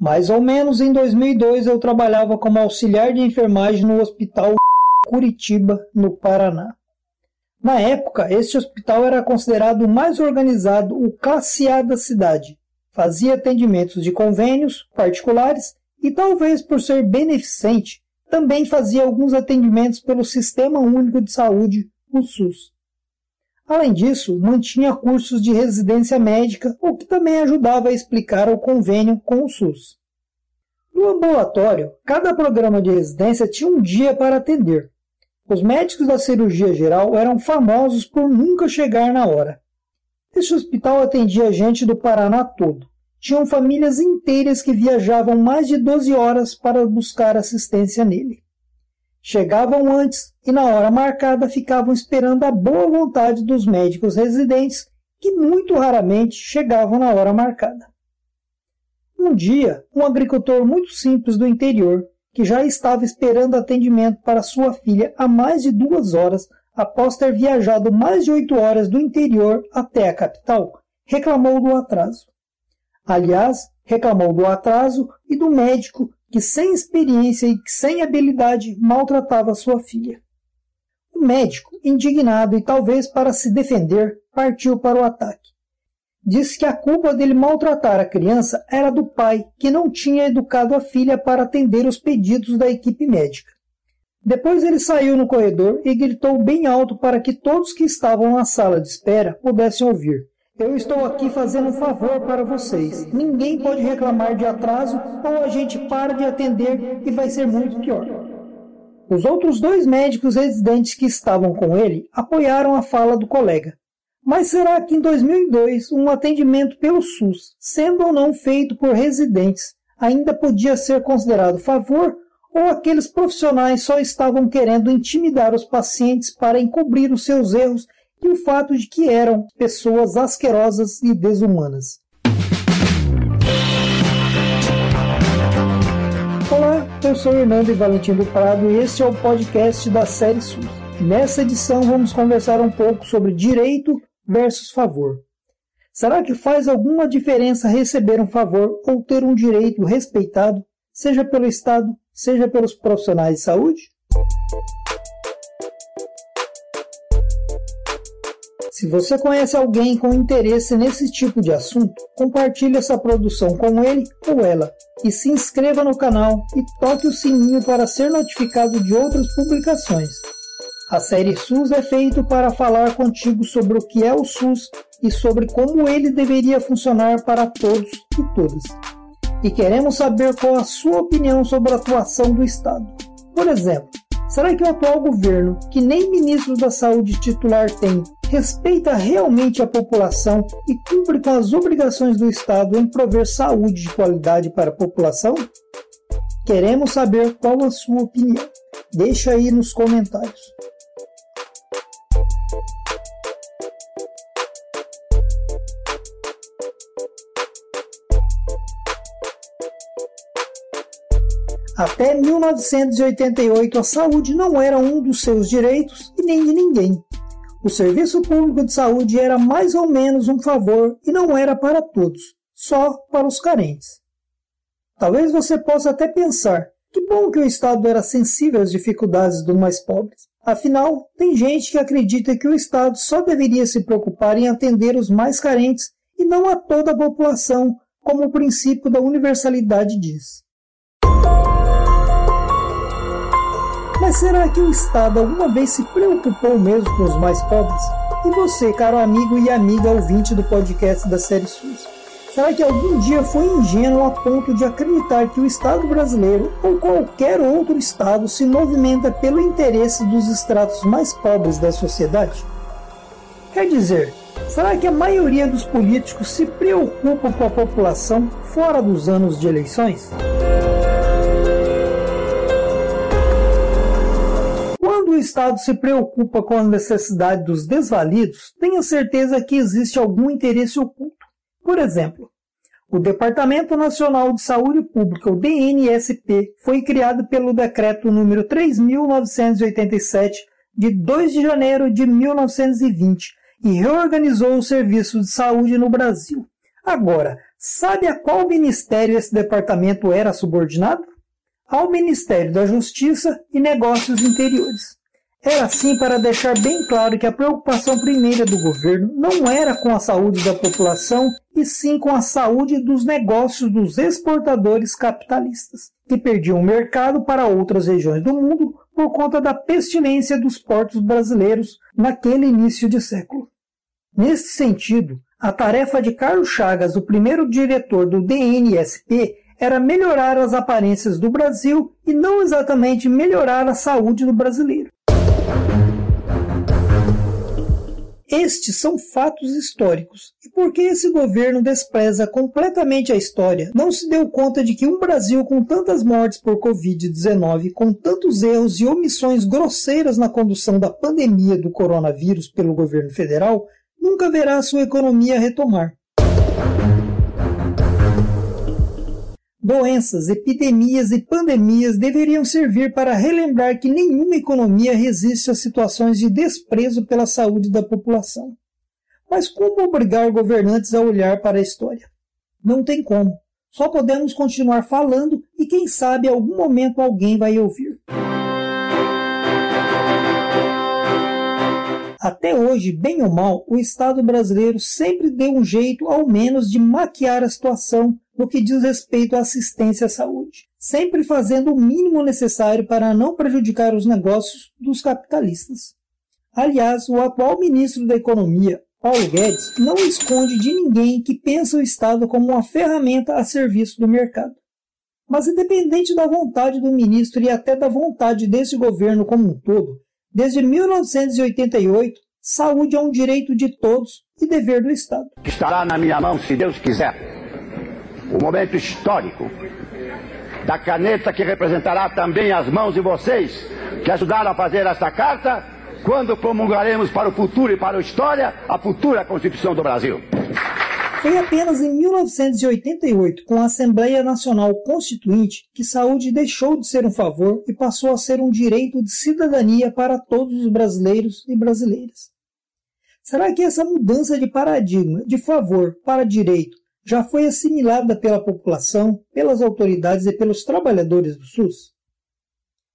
Mais ou menos em 2002 eu trabalhava como auxiliar de enfermagem no Hospital Curitiba, no Paraná. Na época, este hospital era considerado o mais organizado, o classe A da cidade. Fazia atendimentos de convênios particulares e, talvez por ser beneficente, também fazia alguns atendimentos pelo Sistema Único de Saúde, o SUS. Além disso, mantinha cursos de residência médica, o que também ajudava a explicar o convênio com o SUS. No ambulatório, cada programa de residência tinha um dia para atender. Os médicos da cirurgia geral eram famosos por nunca chegar na hora. Este hospital atendia gente do Paraná todo. Tinham famílias inteiras que viajavam mais de 12 horas para buscar assistência nele. Chegavam antes e, na hora marcada, ficavam esperando a boa vontade dos médicos residentes, que muito raramente chegavam na hora marcada. Um dia, um agricultor muito simples do interior, que já estava esperando atendimento para sua filha há mais de duas horas após ter viajado mais de oito horas do interior até a capital, reclamou do atraso. Aliás, reclamou do atraso e do médico que, sem experiência e sem habilidade, maltratava sua filha. O médico, indignado e talvez para se defender, partiu para o ataque. Disse que a culpa dele maltratar a criança era do pai, que não tinha educado a filha para atender os pedidos da equipe médica. Depois ele saiu no corredor e gritou bem alto para que todos que estavam na sala de espera pudessem ouvir. Eu estou aqui fazendo um favor para vocês. Ninguém pode reclamar de atraso ou a gente para de atender e vai ser muito pior. Os outros dois médicos residentes que estavam com ele apoiaram a fala do colega. Mas será que em 2002 um atendimento pelo SUS, sendo ou não feito por residentes, ainda podia ser considerado favor? Ou aqueles profissionais só estavam querendo intimidar os pacientes para encobrir os seus erros e o fato de que eram pessoas asquerosas e desumanas. Olá, eu sou Hernando Valentim do Prado e este é o podcast da série SUS. Nessa edição vamos conversar um pouco sobre direito versus favor. Será que faz alguma diferença receber um favor ou ter um direito respeitado, seja pelo Estado, seja pelos profissionais de saúde? Se você conhece alguém com interesse nesse tipo de assunto, compartilhe essa produção com ele ou ela e se inscreva no canal e toque o sininho para ser notificado de outras publicações. A série SUS é feita para falar contigo sobre o que é o SUS e sobre como ele deveria funcionar para todos e todas. E queremos saber qual a sua opinião sobre a atuação do Estado. Por exemplo, será que o atual governo, que nem ministro da Saúde titular tem, respeita realmente a população e cumpre com as obrigações do Estado em prover saúde de qualidade para a população? Queremos saber qual a sua opinião. Deixa aí nos comentários. Até 1988, a saúde não era um dos seus direitos e nem de ninguém. O serviço público de saúde era mais ou menos um favor e não era para todos, só para os carentes. Talvez você possa até pensar: que bom que o Estado era sensível às dificuldades dos mais pobres. Afinal, tem gente que acredita que o Estado só deveria se preocupar em atender os mais carentes e não a toda a população, como o princípio da universalidade diz. Mas será que o Estado alguma vez se preocupou mesmo com os mais pobres? E você, caro amigo e amiga ouvinte do podcast da série SUS? Será que algum dia foi ingênuo a ponto de acreditar que o Estado brasileiro ou qualquer outro Estado se movimenta pelo interesse dos estratos mais pobres da sociedade? Quer dizer, será que a maioria dos políticos se preocupa com a população fora dos anos de eleições? Estado se preocupa com a necessidade dos desvalidos, tenha certeza que existe algum interesse oculto. Por exemplo, o Departamento Nacional de Saúde Pública, o DNSP, foi criado pelo Decreto número 3.987, de 2 de janeiro de 1920, e reorganizou o serviço de saúde no Brasil. Agora, Sabe a qual ministério esse departamento era subordinado? Ao Ministério da Justiça e Negócios Interiores. Era assim para deixar bem claro que a preocupação primeira do governo não era com a saúde da população, e sim com a saúde dos negócios dos exportadores capitalistas, que perdiam o mercado para outras regiões do mundo por conta da pestilência dos portos brasileiros naquele início de século. Nesse sentido, a tarefa de Carlos Chagas, o primeiro diretor do DNSP, era melhorar as aparências do Brasil e não exatamente melhorar a saúde do brasileiro. Estes são fatos históricos. E porque esse governo despreza completamente a história, não se deu conta de que um Brasil com tantas mortes por Covid-19, com tantos erros e omissões grosseiras na condução da pandemia do coronavírus pelo governo federal, nunca verá sua economia retomar. Doenças, epidemias e pandemias deveriam servir para relembrar que nenhuma economia resiste a situações de desprezo pela saúde da população. Mas como obrigar governantes a olhar para a história? Não tem como. Só podemos continuar falando e quem sabe em algum momento alguém vai ouvir. Até hoje, bem ou mal, o Estado brasileiro sempre deu um jeito, ao menos, de maquiar a situação no que diz respeito à assistência à saúde, sempre fazendo o mínimo necessário para não prejudicar os negócios dos capitalistas. Aliás, o atual ministro da Economia, Paulo Guedes, não esconde de ninguém que pensa o Estado como uma ferramenta a serviço do mercado. Mas, independente da vontade do ministro e até da vontade desse governo como um todo, desde 1988, saúde é um direito de todos e dever do Estado. Estará na minha mão, se Deus quiser o momento histórico da caneta que representará também as mãos de vocês que ajudaram a fazer esta carta, quando promulgaremos para o futuro e para a história a futura Constituição do Brasil. Foi apenas em 1988, com a Assembleia Nacional Constituinte, que saúde deixou de ser um favor e passou a ser um direito de cidadania para todos os brasileiros e brasileiras. Será que essa mudança de paradigma de favor para direito já foi assimilada pela população, pelas autoridades e pelos trabalhadores do SUS?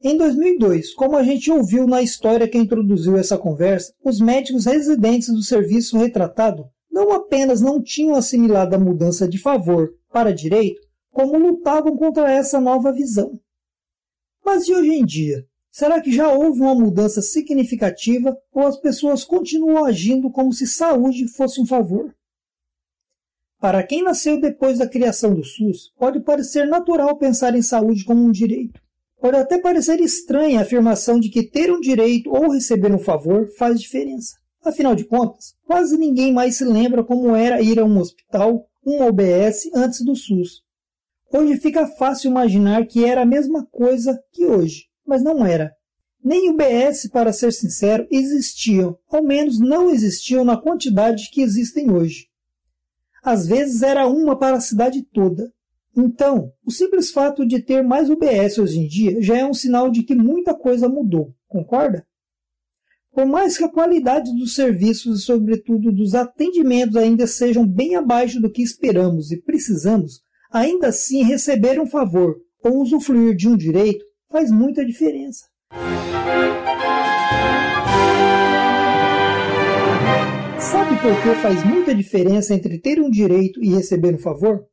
Em 2002, como a gente ouviu na história que introduziu essa conversa, os médicos residentes do serviço retratado não apenas não tinham assimilado a mudança de favor para direito, como lutavam contra essa nova visão. Mas e hoje em dia? Será que já houve uma mudança significativa ou as pessoas continuam agindo como se saúde fosse um favor? Para quem nasceu depois da criação do SUS, pode parecer natural pensar em saúde como um direito. Pode até parecer estranha a afirmação de que ter um direito ou receber um favor faz diferença. Afinal de contas, quase ninguém mais se lembra como era ir a um hospital, um OBS antes do SUS. Hoje fica fácil imaginar que era a mesma coisa que hoje, mas não era. Nem UBS, para ser sincero, existiam, ao menos não existiam na quantidade que existem hoje. Às vezes era uma para a cidade toda. Então, o simples fato de ter mais UBS hoje em dia já é um sinal de que muita coisa mudou, concorda? Por mais que a qualidade dos serviços e, sobretudo, dos atendimentos ainda sejam bem abaixo do que esperamos e precisamos, ainda assim receber um favor ou usufruir de um direito faz muita diferença. Sabe por que faz muita diferença entre ter um direito e receber um favor?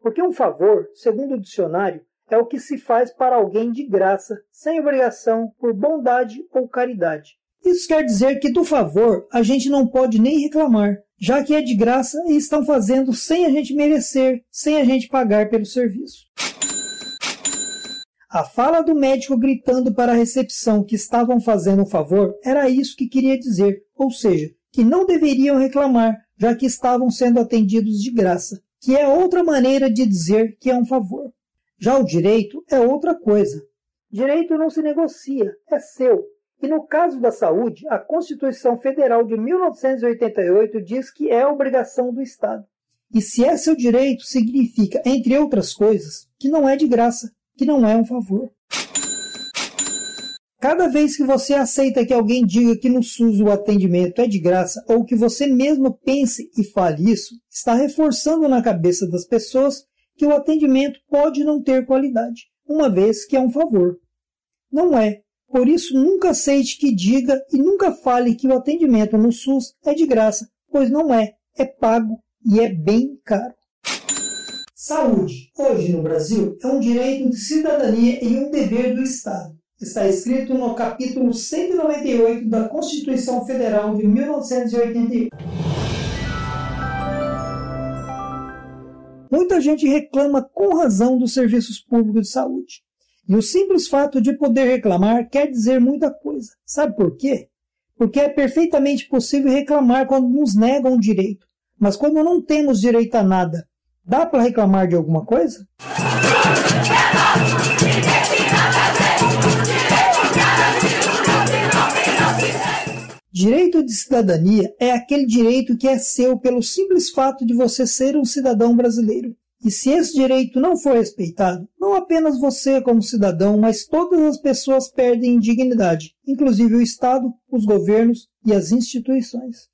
Porque um favor, segundo o dicionário, é o que se faz para alguém de graça, sem obrigação, por bondade ou caridade. Isso quer dizer que do favor a gente não pode nem reclamar, já que é de graça e estão fazendo sem a gente merecer, sem a gente pagar pelo serviço. A fala do médico gritando para a recepção que estavam fazendo um favor era isso que queria dizer, ou seja, que não deveriam reclamar, já que estavam sendo atendidos de graça, que é outra maneira de dizer que é um favor. Já o direito é outra coisa. Direito não se negocia, é seu. E no caso da saúde, a Constituição Federal de 1988 diz que é obrigação do Estado. E se é seu direito, significa, entre outras coisas, que não é de graça, que não é um favor. Cada vez que você aceita que alguém diga que no SUS o atendimento é de graça ou que você mesmo pense e fale isso, está reforçando na cabeça das pessoas que o atendimento pode não ter qualidade, uma vez que é um favor. Não é. Por isso, nunca aceite que diga e nunca fale que o atendimento no SUS é de graça, pois não é, é pago e é bem caro. Saúde, hoje no Brasil, é um direito de cidadania e um dever do Estado está escrito no capítulo 198 da Constituição Federal de 1988. Muita gente reclama com razão dos serviços públicos de saúde. E o simples fato de poder reclamar quer dizer muita coisa. Sabe por quê? Porque é perfeitamente possível reclamar quando nos negam direito. Mas quando não temos direito a nada, dá para reclamar de alguma coisa? Direito de cidadania é aquele direito que é seu pelo simples fato de você ser um cidadão brasileiro. E se esse direito não for respeitado, não apenas você como cidadão, mas todas as pessoas perdem dignidade, inclusive o Estado, os governos e as instituições.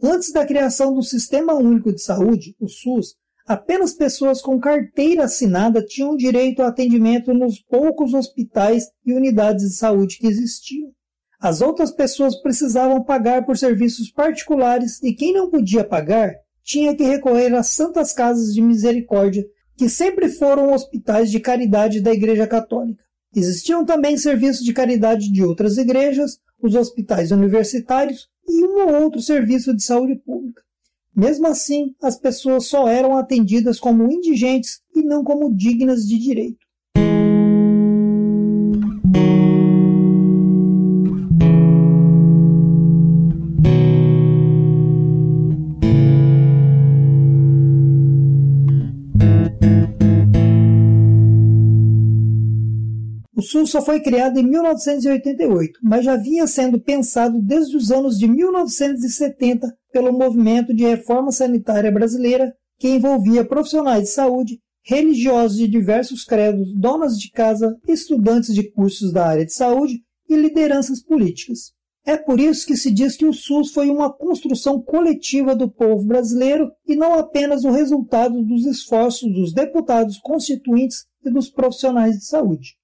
Antes da criação do Sistema Único de Saúde, o SUS, Apenas pessoas com carteira assinada tinham direito a atendimento nos poucos hospitais e unidades de saúde que existiam. As outras pessoas precisavam pagar por serviços particulares e quem não podia pagar tinha que recorrer às Santas Casas de Misericórdia, que sempre foram hospitais de caridade da Igreja Católica. Existiam também serviços de caridade de outras igrejas, os hospitais universitários e um ou outro serviço de saúde pública. Mesmo assim, as pessoas só eram atendidas como indigentes e não como dignas de direito. O SUS só foi criado em 1988, mas já vinha sendo pensado desde os anos de 1970 pelo movimento de reforma sanitária brasileira, que envolvia profissionais de saúde, religiosos de diversos credos, donas de casa, estudantes de cursos da área de saúde e lideranças políticas. É por isso que se diz que o SUS foi uma construção coletiva do povo brasileiro e não apenas o resultado dos esforços dos deputados constituintes e dos profissionais de saúde.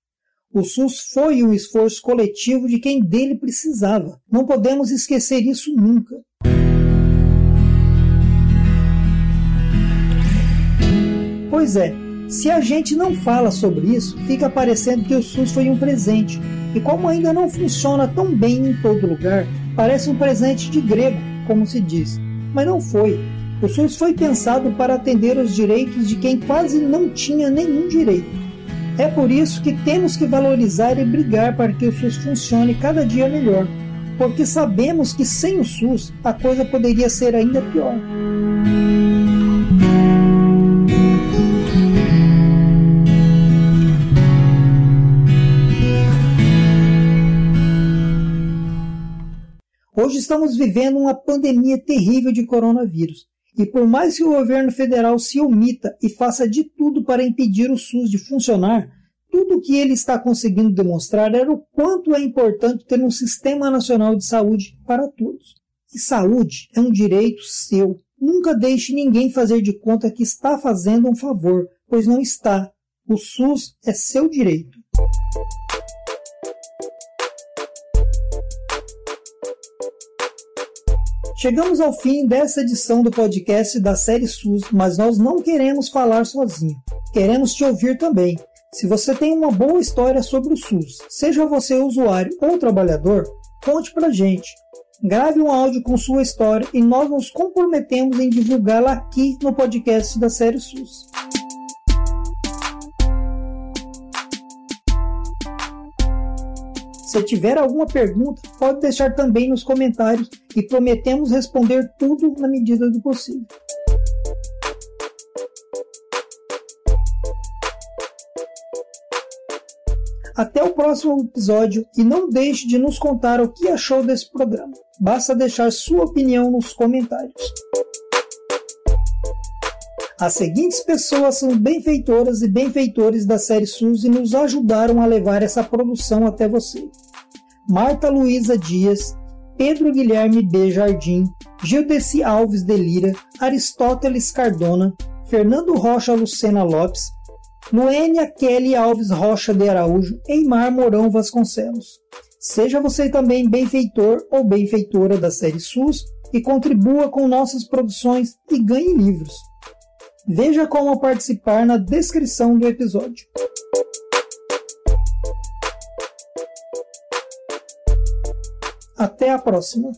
O SUS foi um esforço coletivo de quem dele precisava. Não podemos esquecer isso nunca. Pois é, se a gente não fala sobre isso, fica parecendo que o SUS foi um presente. E como ainda não funciona tão bem em todo lugar, parece um presente de grego, como se diz. Mas não foi. O SUS foi pensado para atender os direitos de quem quase não tinha nenhum direito. É por isso que temos que valorizar e brigar para que o SUS funcione cada dia melhor, porque sabemos que sem o SUS a coisa poderia ser ainda pior. Hoje estamos vivendo uma pandemia terrível de coronavírus e por mais que o governo federal se omita e faça de tudo para impedir o SUS de funcionar, tudo o que ele está conseguindo demonstrar era o quanto é importante ter um sistema nacional de saúde para todos. E saúde é um direito seu. Nunca deixe ninguém fazer de conta que está fazendo um favor, pois não está. O SUS é seu direito. Chegamos ao fim dessa edição do podcast da série SUS, mas nós não queremos falar sozinho. Queremos te ouvir também. Se você tem uma boa história sobre o SUS, seja você usuário ou trabalhador, conte pra gente. Grave um áudio com sua história e nós nos comprometemos em divulgá-la aqui no podcast da série SUS. Se tiver alguma pergunta, pode deixar também nos comentários e prometemos responder tudo na medida do possível. Até o próximo episódio e não deixe de nos contar o que achou desse programa. Basta deixar sua opinião nos comentários. As seguintes pessoas são benfeitoras e benfeitores da série SUS e nos ajudaram a levar essa produção até você. Marta Luiza Dias, Pedro Guilherme B. Jardim, Gildeci Alves Delira, Aristóteles Cardona, Fernando Rocha Lucena Lopes, Luênia Kelly Alves Rocha de Araújo, Eimar Mourão Vasconcelos. Seja você também benfeitor ou benfeitora da série SUS e contribua com nossas produções e ganhe livros. Veja como participar na descrição do episódio. Até a próxima!